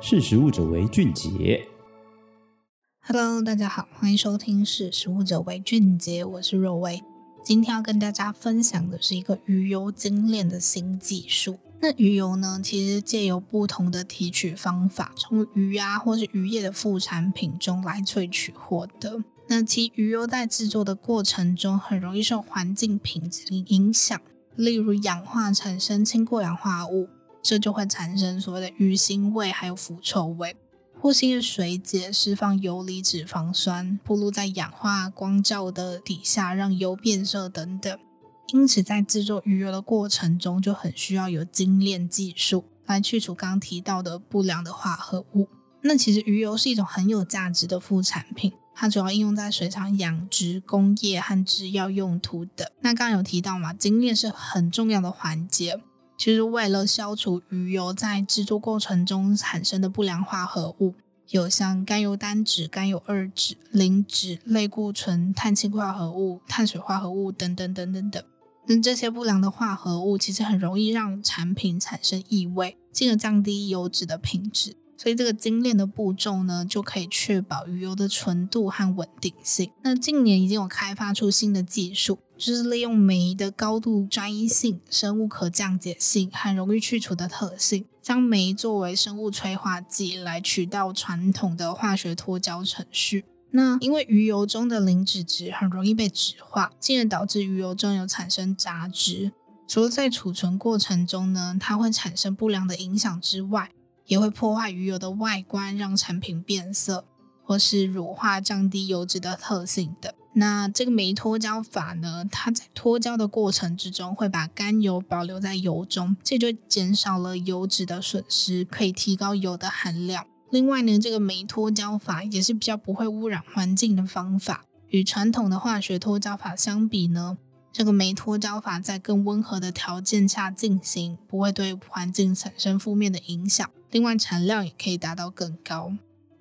识食物者为俊杰。Hello，大家好，欢迎收听《识食物者为俊杰》，我是若薇。今天要跟大家分享的是一个鱼油精炼的新技术。那鱼油呢，其实借由不同的提取方法，从鱼啊或是渔业的副产品中来萃取获得。那其鱼油在制作的过程中，很容易受环境品质的影响，例如氧化产生氢过氧化物，这就会产生所谓的鱼腥味，还有腐臭味。或是因为水解释放游离脂肪酸，暴露在氧化光照的底下，让油变色等等。因此，在制作鱼油的过程中，就很需要有精炼技术来去除刚刚提到的不良的化合物。那其实鱼油是一种很有价值的副产品，它主要应用在水产养殖、工业和制药用途等。那刚刚有提到嘛，精炼是很重要的环节。其实，为了消除鱼油在制作过程中产生的不良化合物，有像甘油单酯、甘油二酯、磷脂、类固醇、碳氢化合物、碳水化合物等等等等等。那这些不良的化合物其实很容易让产品产生异味，进而降低油脂的品质。所以这个精炼的步骤呢，就可以确保鱼油的纯度和稳定性。那近年已经有开发出新的技术，就是利用酶的高度专一性、生物可降解性和容易去除的特性，将酶作为生物催化剂来取代传统的化学脱胶程序。那因为鱼油中的磷脂质很容易被酯化，进而导致鱼油中有产生杂质。除了在储存过程中呢，它会产生不良的影响之外，也会破坏鱼油的外观，让产品变色，或是乳化，降低油脂的特性等。那这个酶脱胶法呢，它在脱胶的过程之中，会把甘油保留在油中，这就减少了油脂的损失，可以提高油的含量。另外呢，这个酶脱胶法也是比较不会污染环境的方法。与传统的化学脱胶法相比呢，这个酶脱胶法在更温和的条件下进行，不会对环境产生负面的影响。另外，产量也可以达到更高。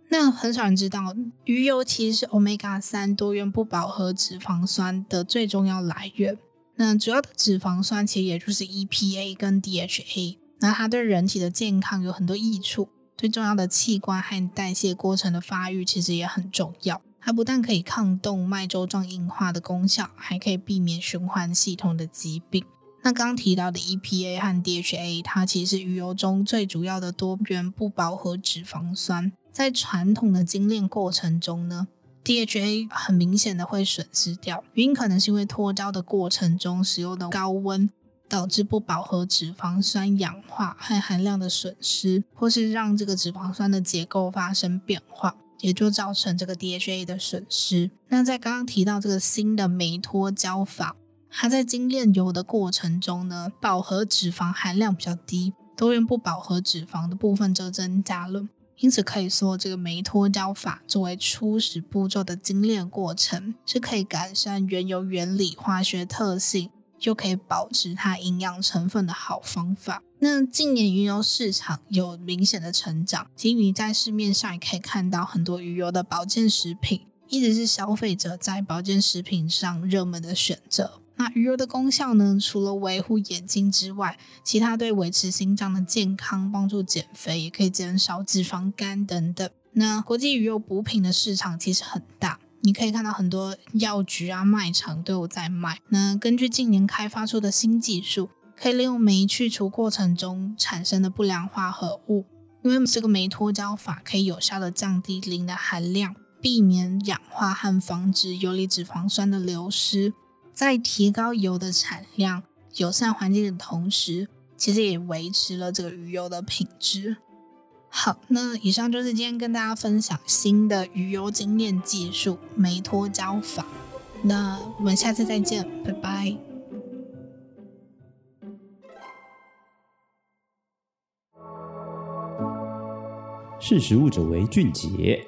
那很少人知道，鱼油其实是 Omega 三多元不饱和脂肪酸的最重要来源。那主要的脂肪酸其实也就是 EPA 跟 DHA。那它对人体的健康有很多益处，最重要的器官和代谢过程的发育其实也很重要。它不但可以抗动脉粥状硬化的功效，还可以避免循环系统的疾病。那刚提到的 EPA 和 DHA，它其实是鱼油中最主要的多元不饱和脂肪酸。在传统的精炼过程中呢，DHA 很明显的会损失掉，原因可能是因为脱胶的过程中使用的高温，导致不饱和脂肪酸氧化和含量的损失，或是让这个脂肪酸的结构发生变化，也就造成这个 DHA 的损失。那在刚刚提到这个新的酶脱胶法。它在精炼油的过程中呢，饱和脂肪含量比较低，多元不饱和脂肪的部分就增加了。因此可以说，这个酶脱胶法作为初始步骤的精炼过程，是可以改善原油原理、化学特性，又可以保持它营养成分的好方法。那近年鱼油市场有明显的成长，其实你在市面上也可以看到很多鱼油的保健食品，一直是消费者在保健食品上热门的选择。那鱼油的功效呢？除了维护眼睛之外，其他对维持心脏的健康、帮助减肥，也可以减少脂肪肝等等。那国际鱼油补品的市场其实很大，你可以看到很多药局啊、卖场都有在卖。那根据近年开发出的新技术，可以利用酶去除过程中产生的不良化合物，因为这个酶脱胶法可以有效的降低磷的含量，避免氧化和防止游离脂肪酸的流失。在提高油的产量、友善环境的同时，其实也维持了这个鱼油的品质。好，那以上就是今天跟大家分享新的鱼油精炼技术——酶脱胶法。那我们下次再见，拜拜。识食物者为俊杰。